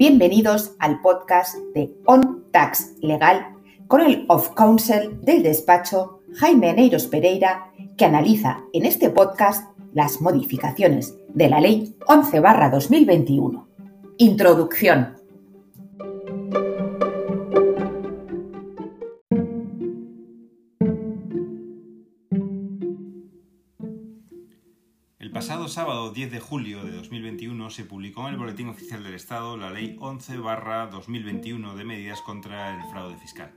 Bienvenidos al podcast de On Tax Legal con el Of Counsel del despacho Jaime Neiros Pereira, que analiza en este podcast las modificaciones de la Ley 11-2021. Introducción. Sábado 10 de julio de 2021 se publicó en el Boletín Oficial del Estado la Ley 11-2021 de medidas contra el fraude fiscal.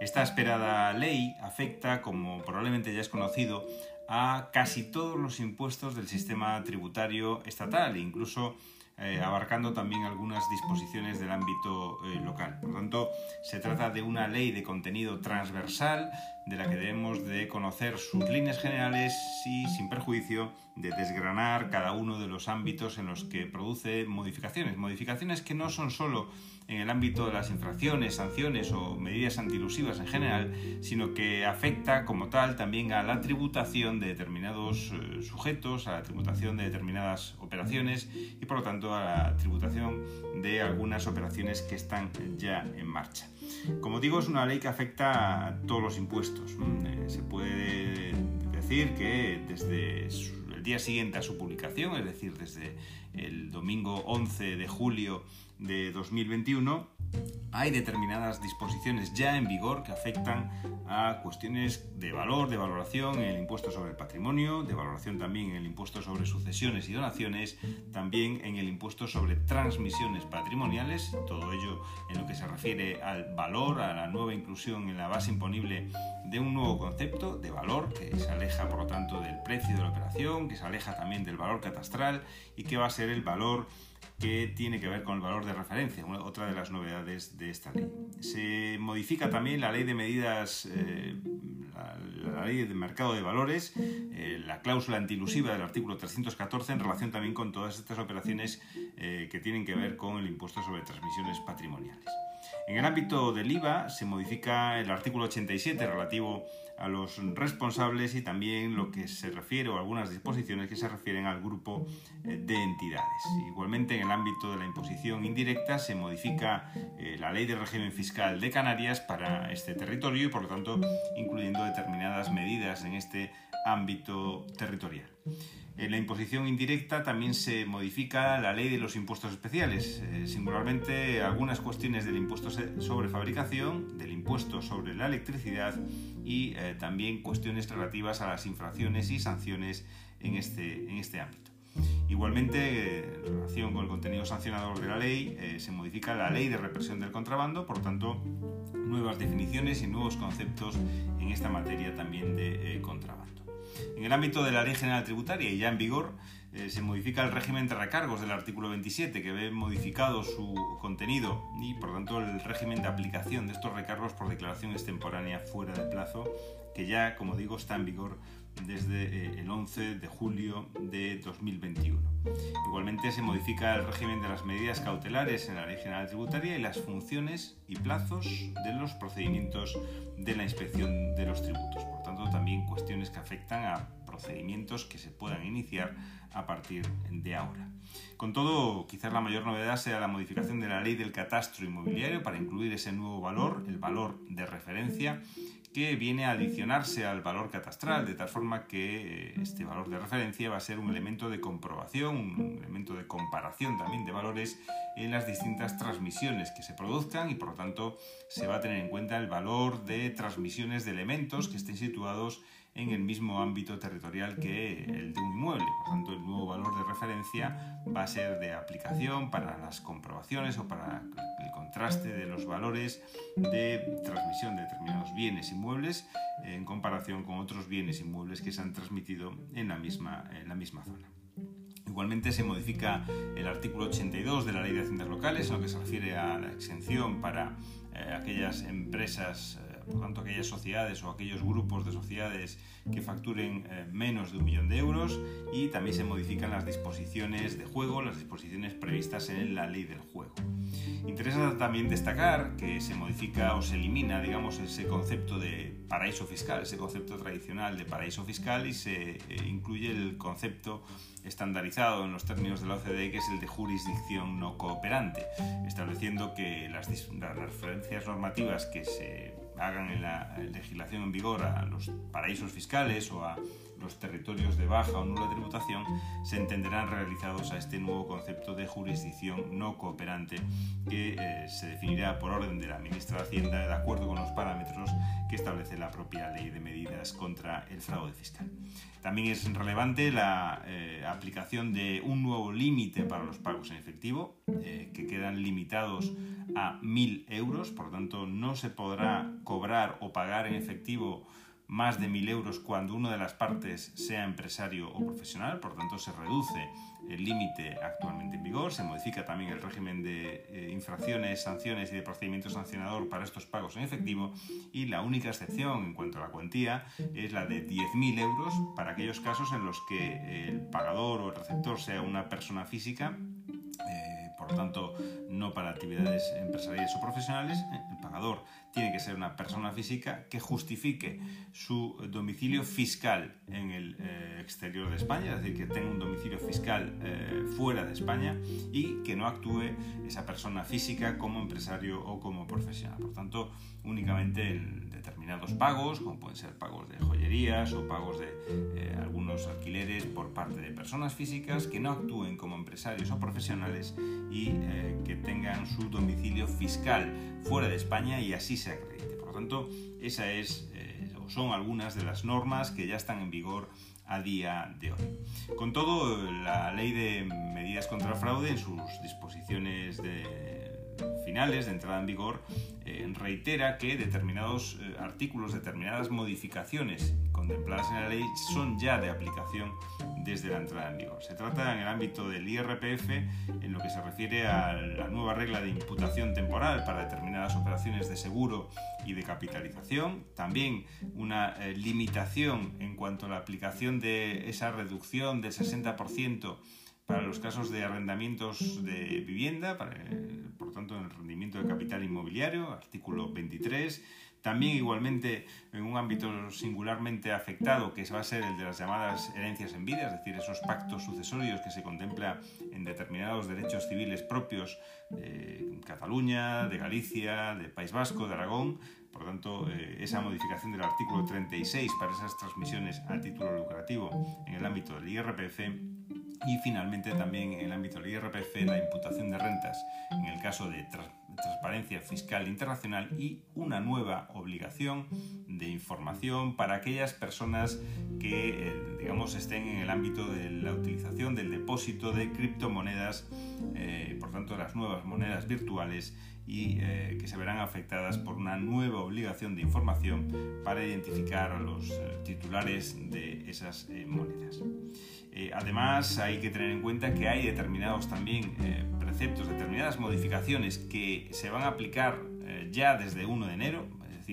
Esta esperada ley afecta, como probablemente ya es conocido, a casi todos los impuestos del sistema tributario estatal, incluso eh, abarcando también algunas disposiciones del ámbito eh, local. Por tanto, se trata de una ley de contenido transversal de la que debemos de conocer sus líneas generales y sin perjuicio de desgranar cada uno de los ámbitos en los que produce modificaciones. Modificaciones que no son solo en el ámbito de las infracciones, sanciones o medidas antilusivas en general, sino que afecta como tal también a la tributación de determinados eh, sujetos, a la tributación de determinadas operaciones y por lo tanto a la tributación de algunas operaciones que están ya en marcha. Como digo, es una ley que afecta a todos los impuestos. Mm, eh, se puede decir que desde el día siguiente a su publicación, es decir, desde el domingo 11 de julio de 2021, hay determinadas disposiciones ya en vigor que afectan a cuestiones de valor, de valoración en el impuesto sobre el patrimonio, de valoración también en el impuesto sobre sucesiones y donaciones, también en el impuesto sobre transmisiones patrimoniales, todo ello en lo que se refiere al valor, a la nueva inclusión en la base imponible de un nuevo concepto de valor que se aleja por lo tanto del precio de la operación, que se aleja también del valor catastral y que va a ser el valor que tiene que ver con el valor de referencia, otra de las novedades de esta ley. Se modifica también la ley de medidas, eh, la, ley de mercado de valores, eh, la cláusula antilusiva del artículo 314 en relación también con todas estas operaciones eh, que tienen que ver con el impuesto sobre transmisiones patrimoniales. En el ámbito del IVA se modifica el artículo 87 relativo a los responsables y también lo que se refiere o algunas disposiciones que se refieren al grupo eh, de entidades. Igualmente en el ámbito de la imposición indirecta se modifica eh, la ley de régimen fiscal de Canarias para este territorio y por lo tanto incluyendo determinadas medidas en este ámbito territorial. En la imposición indirecta también se modifica la ley de los impuestos especiales, eh, singularmente algunas cuestiones del impuesto sobre fabricación, del impuesto sobre la electricidad y eh, también cuestiones relativas a las infracciones y sanciones en este, en este ámbito. Igualmente, en relación con el contenido sancionador de la ley, eh, se modifica la ley de represión del contrabando, por tanto, nuevas definiciones y nuevos conceptos en esta materia también de contrabando. En el ámbito de la Ley General Tributaria y ya en vigor, eh, se modifica el régimen de recargos del artículo 27, que ve modificado su contenido y, por tanto, el régimen de aplicación de estos recargos por declaración extemporánea fuera de plazo, que ya, como digo, está en vigor desde eh, el 11 de julio de 2021. Igualmente se modifica el régimen de las medidas cautelares en la Ley General Tributaria y las funciones y plazos de los procedimientos de la inspección de los tributos. Por tanto, también cuestiones que afectan a procedimientos que se puedan iniciar a partir de ahora. Con todo, quizás la mayor novedad sea la modificación de la ley del catastro inmobiliario para incluir ese nuevo valor, el valor de referencia, que viene a adicionarse al valor catastral, de tal forma que eh, este valor de referencia va a ser un elemento de comprobación, un elemento de comparación también de valores en las distintas transmisiones que se produzcan y por lo tanto se va a tener en cuenta el valor de transmisiones de elementos que estén situados en el mismo ámbito territorial que el de un inmueble. Por tanto, el nuevo valor de referencia va a ser de aplicación para las comprobaciones o para el contraste de los valores de transmisión de determinados bienes inmuebles en comparación con otros bienes inmuebles que se han transmitido en la misma, en la misma zona. Igualmente se modifica el artículo 82 de la Ley de Haciendas Locales en lo que se refiere a la exención para eh, aquellas empresas eh, por tanto aquellas sociedades o aquellos grupos de sociedades que facturen eh, menos de un millón de euros y también se modifican las disposiciones de juego, las disposiciones previstas en la ley del juego. Interesa también destacar que se modifica o se elimina, digamos, ese concepto de paraíso fiscal, ese concepto tradicional de paraíso fiscal y se eh, incluye el concepto estandarizado en los términos de la OCDE que es el de jurisdicción no cooperante, estableciendo que las, las referencias normativas que se hagan en la legislación en vigor a los paraísos fiscales o a los territorios de baja o nula tributación se entenderán realizados a este nuevo concepto de jurisdicción no cooperante que eh, se definirá por orden de la ministra de Hacienda de acuerdo con los parámetros que establece la propia ley de medidas contra el fraude fiscal. También es relevante la eh, aplicación de un nuevo límite para los pagos en efectivo, eh, que quedan limitados a 1.000 euros, por lo tanto no se podrá cobrar o pagar en efectivo más de 1.000 euros cuando una de las partes sea empresario o profesional, por tanto se reduce el límite actualmente en vigor, se modifica también el régimen de eh, infracciones, sanciones y de procedimiento sancionador para estos pagos en efectivo y la única excepción en cuanto a la cuantía es la de 10.000 euros para aquellos casos en los que el pagador o el receptor sea una persona física por lo tanto no para actividades empresariales o profesionales. Tiene que ser una persona física que justifique su domicilio fiscal en el eh, exterior de España, es decir, que tenga un domicilio fiscal eh, fuera de España y que no actúe esa persona física como empresario o como profesional. Por tanto, únicamente en determinados pagos, como pueden ser pagos de joyerías o pagos de eh, algunos alquileres por parte de personas físicas que no actúen como empresarios o profesionales y que tengan su domicilio fiscal fuera de Y así se acredite. Por lo tanto, esa es eh, o son algunas de las normas que ya están en vigor a día de hoy. Con todo, la ley de medidas contra el fraude en sus disposiciones de finales de entrada en vigor eh, reitera que determinados eh, artículos, determinadas modificaciones contempladas en la ley son ya de aplicación desde la entrada en vigor. Se trata en el ámbito del IRPF en lo que se refiere a la nueva regla de imputación temporal para determinadas operaciones de seguro y de capitalización, también una eh, limitación en cuanto a la aplicación de esa reducción del 60% para los casos de arrendamientos de vivienda, por tanto en el rendimiento de capital inmobiliario, artículo 23. También igualmente en un ámbito singularmente afectado, que va a ser el de las llamadas herencias en vida, es decir, esos pactos sucesorios que se contempla en determinados derechos civiles propios de Cataluña, de Galicia, de País Vasco, de Aragón. Por tanto, eh, esa modificación del artículo 36 para esas transmisiones a título lucrativo en el ámbito del IRPF y finalmente también en el ámbito del IRPF la imputación de rentas en el caso de transparencia fiscal internacional y una nueva obligación de información para aquellas personas que eh, digamos estén en el ámbito de la utilización del depósito de criptomonedas, eh, por tanto las nuevas monedas virtuales y eh, que se verán afectadas por una nueva obligación de información para identificar a los titulares de esas monedas. Eh, además, hay que tener en cuenta que hay determinados también eh, preceptos, determinadas modificaciones que se van a aplicar eh, ya desde 1 de enero,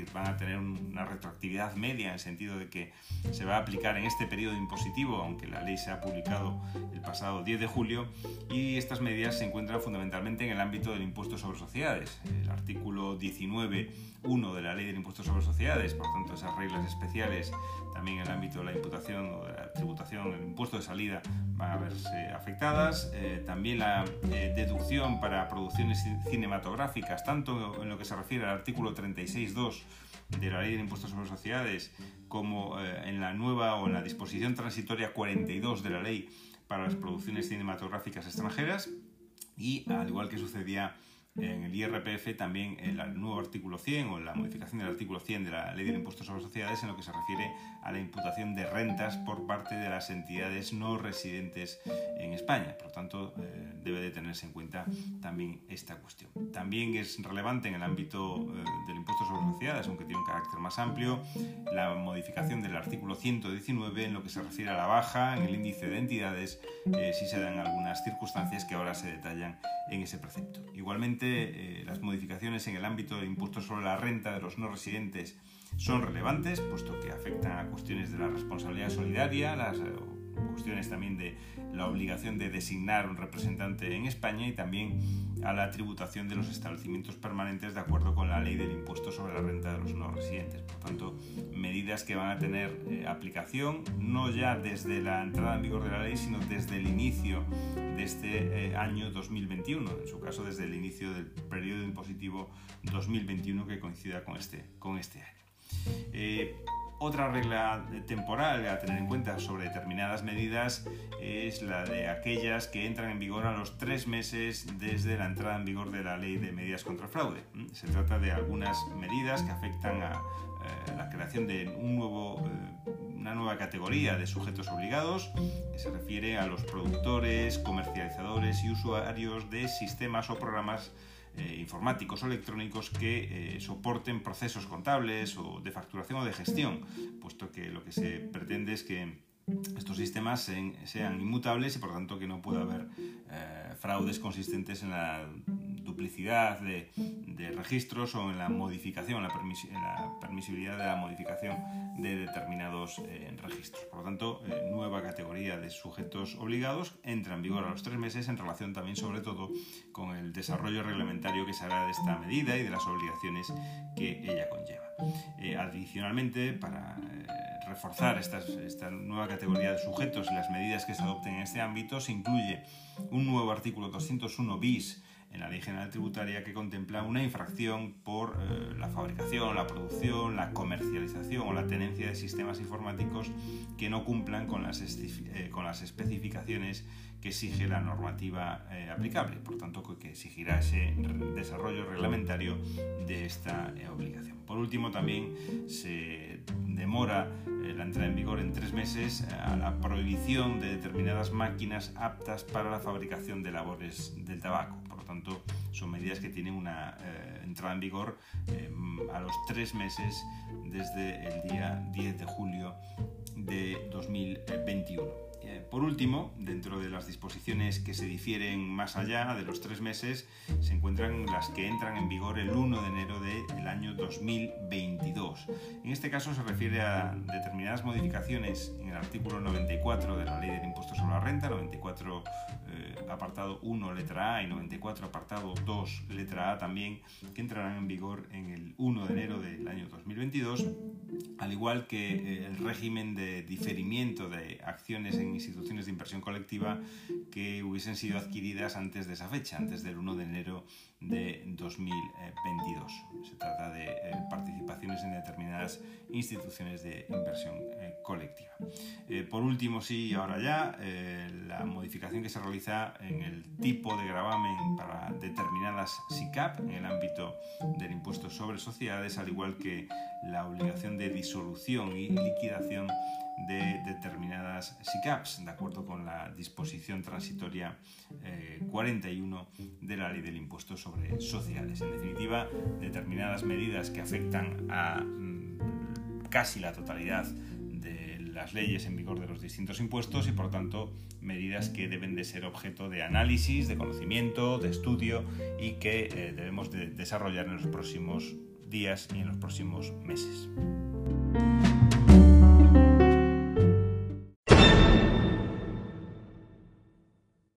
decir, van a tener una retroactividad media en el sentido de que se va a aplicar en este periodo impositivo, aunque la ley se ha publicado el pasado 10 de julio, y estas medidas se encuentran fundamentalmente en el ámbito del impuesto sobre sociedades. El artículo 19.1 de la ley del impuesto sobre sociedades, por tanto esas reglas especiales también en el ámbito de la imputación o de la tributación, el impuesto de salida van a verse afectadas. Eh, también la eh, deducción para producciones cinematográficas, tanto en lo que se refiere al artículo 36.2 de la Ley de Impuestos sobre Sociedades como eh, en la nueva o en la disposición transitoria 42 de la Ley para las producciones cinematográficas extranjeras y al igual que sucedía en el IRPF también el nuevo artículo 100 o la modificación del artículo 100 de la Ley del Impuesto sobre Sociedades en lo que se refiere a la imputación de rentas por parte de las entidades no residentes en España. Por lo tanto, eh, debe de tenerse en cuenta también esta cuestión. También es relevante en el ámbito eh, del impuesto sobre sociedades, aunque tiene un carácter más amplio, la modificación del artículo 119 en lo que se refiere a la baja en el índice de entidades eh, si se dan algunas circunstancias que ahora se detallan en ese precepto. Igualmente, Realmente las modificaciones en el ámbito del impuesto sobre la renta de los no residentes son relevantes, puesto que afectan a cuestiones de la responsabilidad solidaria, las cuestiones también de la obligación de designar un representante en España y también a la tributación de los establecimientos permanentes de acuerdo con la ley del impuesto sobre la renta de los no residentes. Por tanto, medidas que van a tener eh, aplicación no ya desde la entrada en vigor de la ley, sino desde el inicio de este eh, año 2021, en su caso desde el inicio del periodo impositivo 2021 que coincida con este, con este año. Eh, otra regla temporal a tener en cuenta sobre determinadas medidas es la de aquellas que entran en vigor a los tres meses desde la entrada en vigor de la ley de medidas contra el fraude. Se trata de algunas medidas que afectan a eh, la creación de un nuevo, eh, una nueva categoría de sujetos obligados que se refiere a los productores, comercializadores y usuarios de sistemas o programas eh, informáticos o electrónicos que eh, soporten procesos contables o de facturación o de gestión, puesto que lo que se pretende es que estos sistemas sean, inmutables y por tanto que no pueda haber eh, fraudes consistentes en la duplicidad de, registros o en la modificación, la, la, permisibilidad de la modificación de determinados registros. Por lo tanto, nueva categoría sujetos obligados entra en vigor a los tres meses en relación también sobre todo con el desarrollo reglamentario que se hará de esta medida y de las obligaciones que ella conlleva. Eh, adicionalmente, para reforzar esta nueva categoría de sujetos y las medidas que se adopten en este ámbito, se incluye un nuevo artículo 201 bis en la Ley General Tributaria que contempla una infracción por eh, la fabricación, la producción, la comercialización o la tenencia de sistemas informáticos que no cumplan con las, eh, con las especificaciones que exige la normativa eh, aplicable, por tanto que exigirá ese desarrollo reglamentario de esta obligación. Por último, también se demora la entrada en vigor en tres meses a la prohibición de determinadas máquinas aptas para la fabricación de labores del tabaco tanto son medidas que tienen una eh, entrada en vigor eh, a los tres meses desde el día 10 de julio de 2021. Eh, por último, dentro de las disposiciones que se difieren más allá de los tres meses, se encuentran las que entran en vigor el 1 de enero del año 2022. En este caso se refiere a determinadas modificaciones en el artículo 94 de la Ley del Impuesto sobre la Renta, 94 eh, apartado 1 letra A y 94 apartado 2 letra A también, que entrarán en vigor en el 1 de enero del año 2022, al igual que eh, el régimen de diferimiento de acciones en instituciones de inversión colectiva que hubiesen sido adquiridas antes de esa fecha, antes del 1 de enero de 2022. Se trata de eh, participaciones en determinadas instituciones de inversión eh, colectiva. Eh, por último, sí, ahora ya, la modificación que se realiza en el tipo de gravamen para determinadas SICAP en el ámbito del impuesto sobre sociedades, al igual que la obligación de disolución y liquidación de determinadas SICAPs, de acuerdo con la disposición transitoria 41 de la ley del impuesto sobre sociedades. En definitiva, determinadas medidas que afectan a mm, casi la totalidad de las leyes en vigor de los distintos impuestos y por tanto medidas que deben de ser objeto de análisis, de conocimiento, de estudio y que eh, debemos de desarrollar en los próximos días y en los próximos meses.